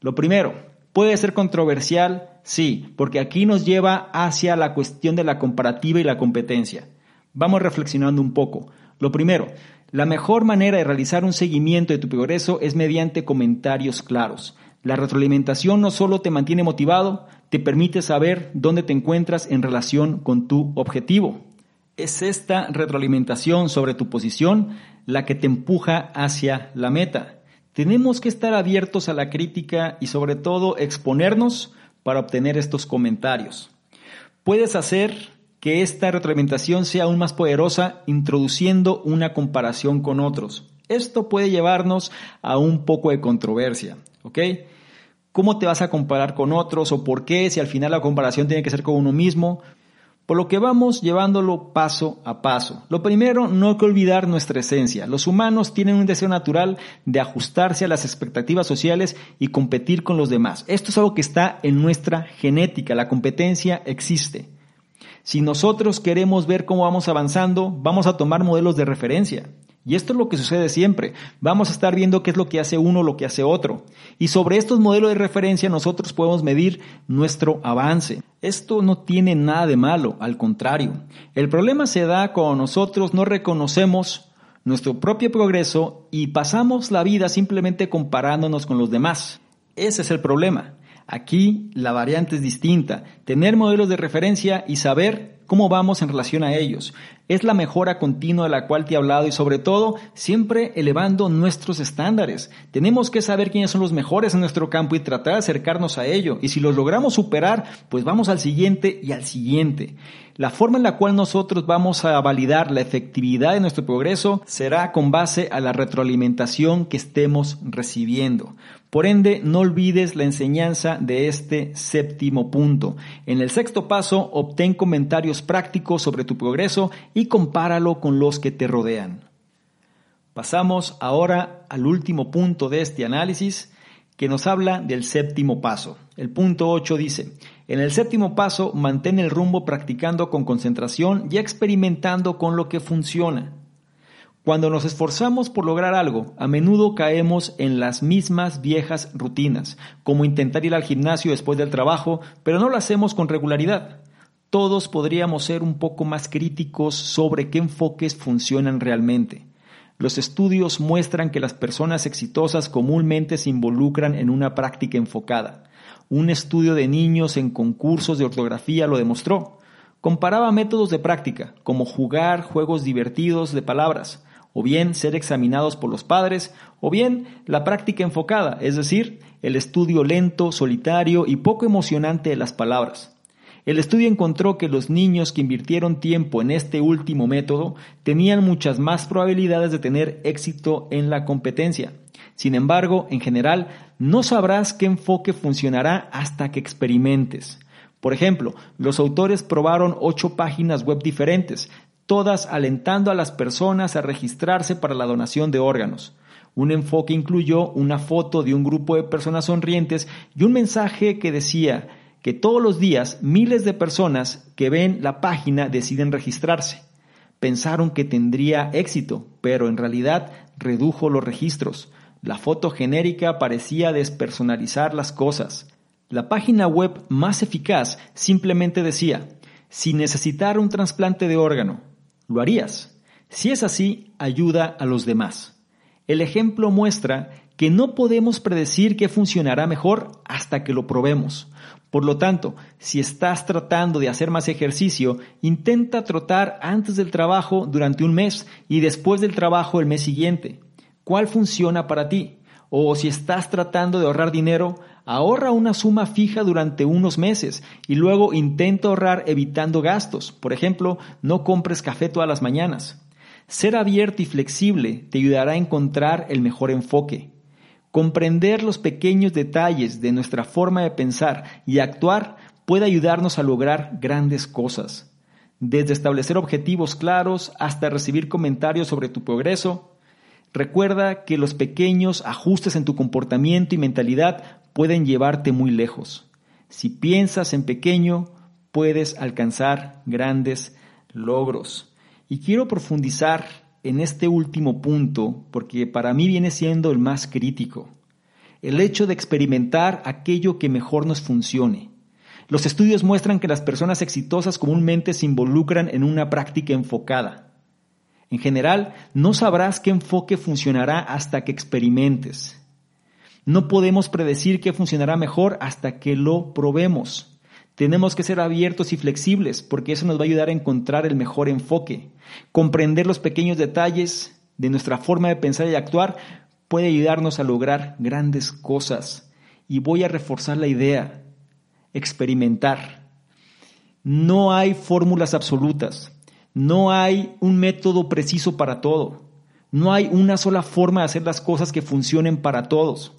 Lo primero, puede ser controversial, Sí, porque aquí nos lleva hacia la cuestión de la comparativa y la competencia. Vamos reflexionando un poco. Lo primero, la mejor manera de realizar un seguimiento de tu progreso es mediante comentarios claros. La retroalimentación no solo te mantiene motivado, te permite saber dónde te encuentras en relación con tu objetivo. Es esta retroalimentación sobre tu posición la que te empuja hacia la meta. Tenemos que estar abiertos a la crítica y sobre todo exponernos para obtener estos comentarios. Puedes hacer que esta retroalimentación sea aún más poderosa introduciendo una comparación con otros. Esto puede llevarnos a un poco de controversia, ¿Cómo te vas a comparar con otros o por qué si al final la comparación tiene que ser con uno mismo? Por lo que vamos llevándolo paso a paso. Lo primero, no hay que olvidar nuestra esencia. Los humanos tienen un deseo natural de ajustarse a las expectativas sociales y competir con los demás. Esto es algo que está en nuestra genética. La competencia existe. Si nosotros queremos ver cómo vamos avanzando, vamos a tomar modelos de referencia. Y esto es lo que sucede siempre. Vamos a estar viendo qué es lo que hace uno, lo que hace otro. Y sobre estos modelos de referencia nosotros podemos medir nuestro avance. Esto no tiene nada de malo, al contrario. El problema se da cuando nosotros no reconocemos nuestro propio progreso y pasamos la vida simplemente comparándonos con los demás. Ese es el problema. Aquí la variante es distinta. Tener modelos de referencia y saber cómo vamos en relación a ellos. Es la mejora continua de la cual te he hablado y sobre todo siempre elevando nuestros estándares. Tenemos que saber quiénes son los mejores en nuestro campo y tratar de acercarnos a ello. Y si los logramos superar, pues vamos al siguiente y al siguiente. La forma en la cual nosotros vamos a validar la efectividad de nuestro progreso será con base a la retroalimentación que estemos recibiendo. Por ende, no olvides la enseñanza de este séptimo punto. En el sexto paso, obtén comentarios prácticos sobre tu progreso compáralo con los que te rodean. Pasamos ahora al último punto de este análisis que nos habla del séptimo paso. El punto 8 dice, en el séptimo paso, mantén el rumbo practicando con concentración y experimentando con lo que funciona. Cuando nos esforzamos por lograr algo, a menudo caemos en las mismas viejas rutinas, como intentar ir al gimnasio después del trabajo, pero no lo hacemos con regularidad. Todos podríamos ser un poco más críticos sobre qué enfoques funcionan realmente. Los estudios muestran que las personas exitosas comúnmente se involucran en una práctica enfocada. Un estudio de niños en concursos de ortografía lo demostró. Comparaba métodos de práctica, como jugar juegos divertidos de palabras, o bien ser examinados por los padres, o bien la práctica enfocada, es decir, el estudio lento, solitario y poco emocionante de las palabras. El estudio encontró que los niños que invirtieron tiempo en este último método tenían muchas más probabilidades de tener éxito en la competencia. Sin embargo, en general, no sabrás qué enfoque funcionará hasta que experimentes. Por ejemplo, los autores probaron ocho páginas web diferentes, todas alentando a las personas a registrarse para la donación de órganos. Un enfoque incluyó una foto de un grupo de personas sonrientes y un mensaje que decía que todos los días miles de personas que ven la página deciden registrarse. Pensaron que tendría éxito, pero en realidad redujo los registros. La foto genérica parecía despersonalizar las cosas. La página web más eficaz simplemente decía, si necesitara un trasplante de órgano, lo harías. Si es así, ayuda a los demás. El ejemplo muestra que no podemos predecir qué funcionará mejor hasta que lo probemos. Por lo tanto, si estás tratando de hacer más ejercicio, intenta trotar antes del trabajo durante un mes y después del trabajo el mes siguiente. ¿Cuál funciona para ti? O si estás tratando de ahorrar dinero, ahorra una suma fija durante unos meses y luego intenta ahorrar evitando gastos. Por ejemplo, no compres café todas las mañanas. Ser abierto y flexible te ayudará a encontrar el mejor enfoque. Comprender los pequeños detalles de nuestra forma de pensar y actuar puede ayudarnos a lograr grandes cosas. Desde establecer objetivos claros hasta recibir comentarios sobre tu progreso, recuerda que los pequeños ajustes en tu comportamiento y mentalidad pueden llevarte muy lejos. Si piensas en pequeño, puedes alcanzar grandes logros. Y quiero profundizar en este último punto porque para mí viene siendo el más crítico. El hecho de experimentar aquello que mejor nos funcione. Los estudios muestran que las personas exitosas comúnmente se involucran en una práctica enfocada. En general, no sabrás qué enfoque funcionará hasta que experimentes. No podemos predecir qué funcionará mejor hasta que lo probemos. Tenemos que ser abiertos y flexibles porque eso nos va a ayudar a encontrar el mejor enfoque. Comprender los pequeños detalles de nuestra forma de pensar y actuar puede ayudarnos a lograr grandes cosas. Y voy a reforzar la idea, experimentar. No hay fórmulas absolutas, no hay un método preciso para todo, no hay una sola forma de hacer las cosas que funcionen para todos.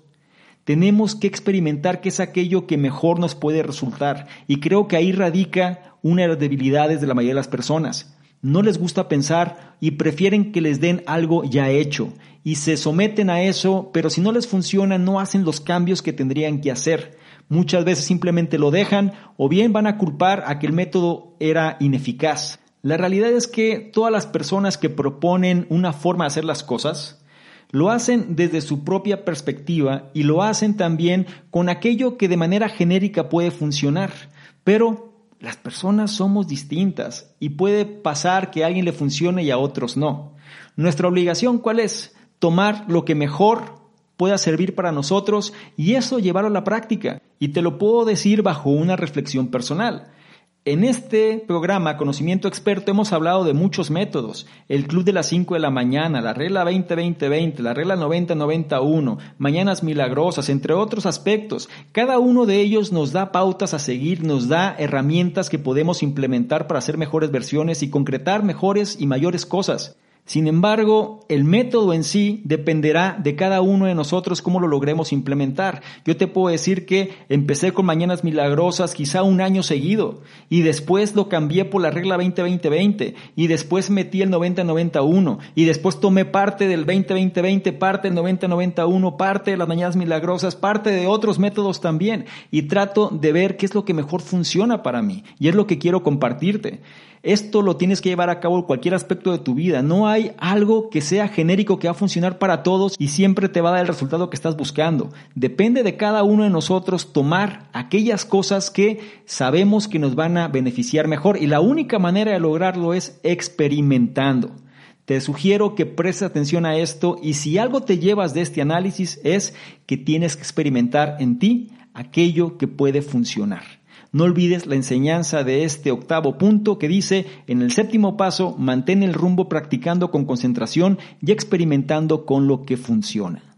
Tenemos que experimentar qué es aquello que mejor nos puede resultar. Y creo que ahí radica una de las debilidades de la mayoría de las personas. No les gusta pensar y prefieren que les den algo ya hecho. Y se someten a eso, pero si no les funciona, no hacen los cambios que tendrían que hacer. Muchas veces simplemente lo dejan o bien van a culpar a que el método era ineficaz. La realidad es que todas las personas que proponen una forma de hacer las cosas, lo hacen desde su propia perspectiva y lo hacen también con aquello que de manera genérica puede funcionar. Pero las personas somos distintas y puede pasar que a alguien le funcione y a otros no. Nuestra obligación cuál es? Tomar lo que mejor pueda servir para nosotros y eso llevarlo a la práctica. Y te lo puedo decir bajo una reflexión personal. En este programa Conocimiento Experto hemos hablado de muchos métodos. El Club de las 5 de la mañana, la regla 20-20-20, la regla 90-91, Mañanas Milagrosas, entre otros aspectos. Cada uno de ellos nos da pautas a seguir, nos da herramientas que podemos implementar para hacer mejores versiones y concretar mejores y mayores cosas. Sin embargo, el método en sí dependerá de cada uno de nosotros cómo lo logremos implementar. Yo te puedo decir que empecé con Mañanas Milagrosas quizá un año seguido y después lo cambié por la regla 20-20-20 y después metí el 90-91 y después tomé parte del 20-20-20, parte del 90-91, parte de las Mañanas Milagrosas, parte de otros métodos también y trato de ver qué es lo que mejor funciona para mí y es lo que quiero compartirte. Esto lo tienes que llevar a cabo en cualquier aspecto de tu vida. No hay algo que sea genérico que va a funcionar para todos y siempre te va a dar el resultado que estás buscando. Depende de cada uno de nosotros tomar aquellas cosas que sabemos que nos van a beneficiar mejor y la única manera de lograrlo es experimentando. Te sugiero que prestes atención a esto y si algo te llevas de este análisis es que tienes que experimentar en ti aquello que puede funcionar. No olvides la enseñanza de este octavo punto que dice, en el séptimo paso, mantén el rumbo practicando con concentración y experimentando con lo que funciona.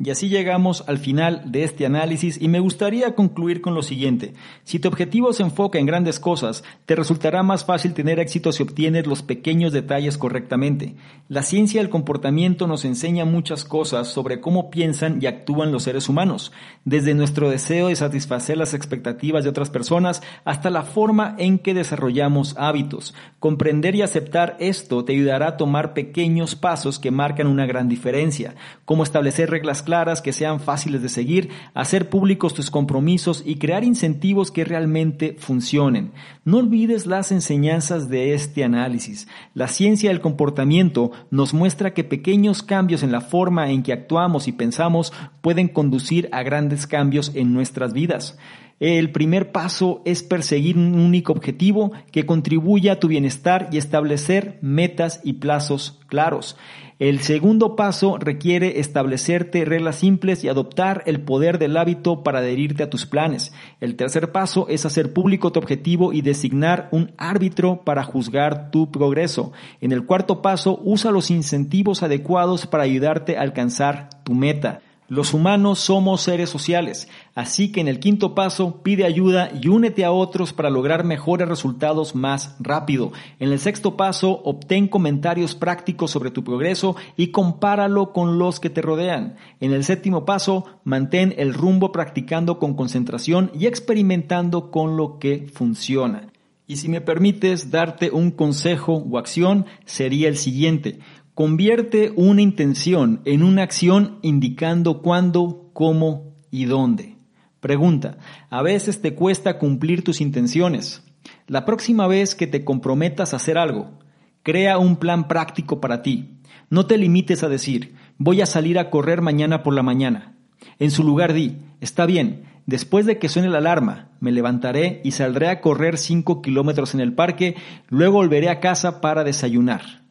Y así llegamos al final de este análisis y me gustaría concluir con lo siguiente. Si tu objetivo se enfoca en grandes cosas, te resultará más fácil tener éxito si obtienes los pequeños detalles correctamente. La ciencia del comportamiento nos enseña muchas cosas sobre cómo piensan y actúan los seres humanos, desde nuestro deseo de satisfacer las expectativas de otras personas hasta la forma en que desarrollamos hábitos. Comprender y aceptar esto te ayudará a tomar pequeños pasos que marcan una gran diferencia, como establecer reglas claras que sean fáciles de seguir, hacer públicos tus compromisos y crear incentivos que realmente funcionen. No olvides las enseñanzas de este análisis. La ciencia del comportamiento nos muestra que pequeños cambios en la forma en que actuamos y pensamos pueden conducir a grandes cambios en nuestras vidas. El primer paso es perseguir un único objetivo que contribuya a tu bienestar y establecer metas y plazos claros. El segundo paso requiere establecerte reglas simples y adoptar el poder del hábito para adherirte a tus planes. El tercer paso es hacer público tu objetivo y designar un árbitro para juzgar tu progreso. En el cuarto paso, usa los incentivos adecuados para ayudarte a alcanzar tu meta. Los humanos somos seres sociales, así que en el quinto paso pide ayuda y únete a otros para lograr mejores resultados más rápido. En el sexto paso obtén comentarios prácticos sobre tu progreso y compáralo con los que te rodean. En el séptimo paso mantén el rumbo practicando con concentración y experimentando con lo que funciona. Y si me permites darte un consejo o acción, sería el siguiente. Convierte una intención en una acción indicando cuándo, cómo y dónde. Pregunta, ¿a veces te cuesta cumplir tus intenciones? La próxima vez que te comprometas a hacer algo, crea un plan práctico para ti. No te limites a decir, voy a salir a correr mañana por la mañana. En su lugar di, está bien, después de que suene la alarma, me levantaré y saldré a correr 5 kilómetros en el parque, luego volveré a casa para desayunar.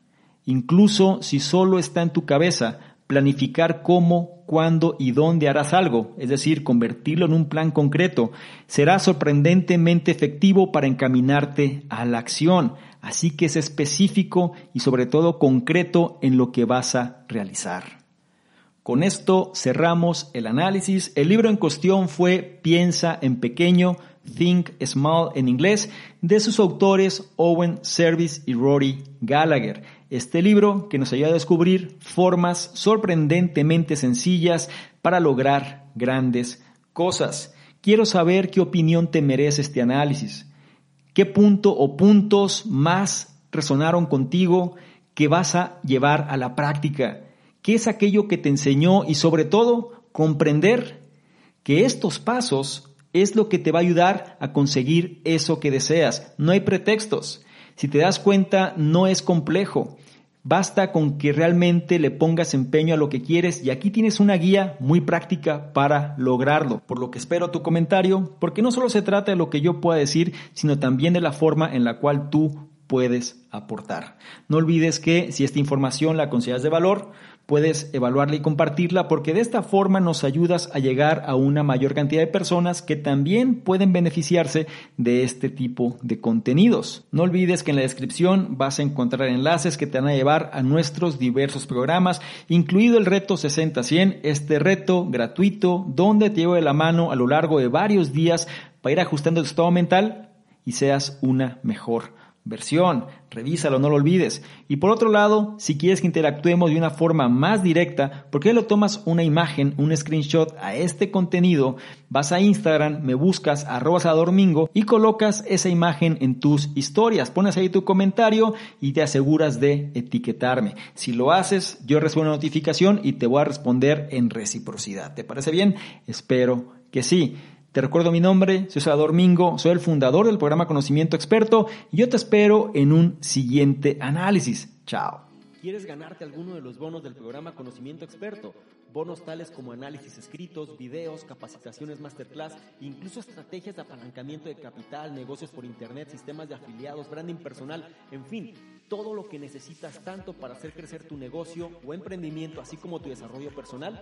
Incluso si solo está en tu cabeza, planificar cómo, cuándo y dónde harás algo, es decir, convertirlo en un plan concreto, será sorprendentemente efectivo para encaminarte a la acción. Así que es específico y sobre todo concreto en lo que vas a realizar. Con esto cerramos el análisis. El libro en cuestión fue Piensa en pequeño, Think Small en inglés, de sus autores Owen Service y Rory Gallagher. Este libro que nos ayuda a descubrir formas sorprendentemente sencillas para lograr grandes cosas. Quiero saber qué opinión te merece este análisis. ¿Qué punto o puntos más resonaron contigo que vas a llevar a la práctica? ¿Qué es aquello que te enseñó? Y sobre todo, comprender que estos pasos es lo que te va a ayudar a conseguir eso que deseas. No hay pretextos. Si te das cuenta, no es complejo. Basta con que realmente le pongas empeño a lo que quieres y aquí tienes una guía muy práctica para lograrlo. Por lo que espero tu comentario, porque no solo se trata de lo que yo pueda decir, sino también de la forma en la cual tú puedes aportar. No olvides que si esta información la consideras de valor, puedes evaluarla y compartirla porque de esta forma nos ayudas a llegar a una mayor cantidad de personas que también pueden beneficiarse de este tipo de contenidos. No olvides que en la descripción vas a encontrar enlaces que te van a llevar a nuestros diversos programas, incluido el reto 60-100, este reto gratuito donde te llevo de la mano a lo largo de varios días para ir ajustando tu estado mental y seas una mejor versión. Revísalo, no lo olvides. Y por otro lado, si quieres que interactuemos de una forma más directa, ¿por qué le tomas una imagen, un screenshot a este contenido? Vas a Instagram, me buscas arroba domingo y colocas esa imagen en tus historias. Pones ahí tu comentario y te aseguras de etiquetarme. Si lo haces, yo recibo una notificación y te voy a responder en reciprocidad. ¿Te parece bien? Espero que sí. Te recuerdo mi nombre, soy Salvador Mingo, soy el fundador del programa Conocimiento Experto y yo te espero en un siguiente análisis. Chao. ¿Quieres ganarte alguno de los bonos del programa Conocimiento Experto? Bonos tales como análisis escritos, videos, capacitaciones masterclass, incluso estrategias de apalancamiento de capital, negocios por internet, sistemas de afiliados, branding personal, en fin, todo lo que necesitas tanto para hacer crecer tu negocio o emprendimiento, así como tu desarrollo personal.